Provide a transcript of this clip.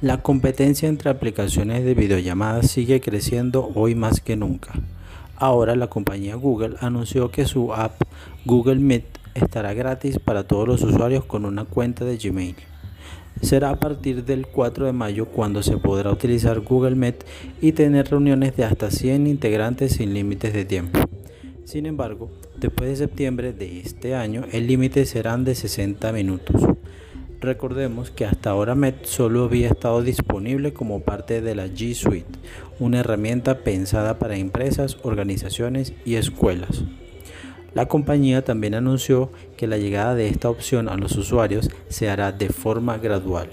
La competencia entre aplicaciones de videollamadas sigue creciendo hoy más que nunca. Ahora la compañía Google anunció que su app Google Meet estará gratis para todos los usuarios con una cuenta de Gmail. Será a partir del 4 de mayo cuando se podrá utilizar Google Meet y tener reuniones de hasta 100 integrantes sin límites de tiempo. Sin embargo, después de septiembre de este año, el límite serán de 60 minutos. Recordemos que hasta ahora Met solo había estado disponible como parte de la G Suite, una herramienta pensada para empresas, organizaciones y escuelas. La compañía también anunció que la llegada de esta opción a los usuarios se hará de forma gradual.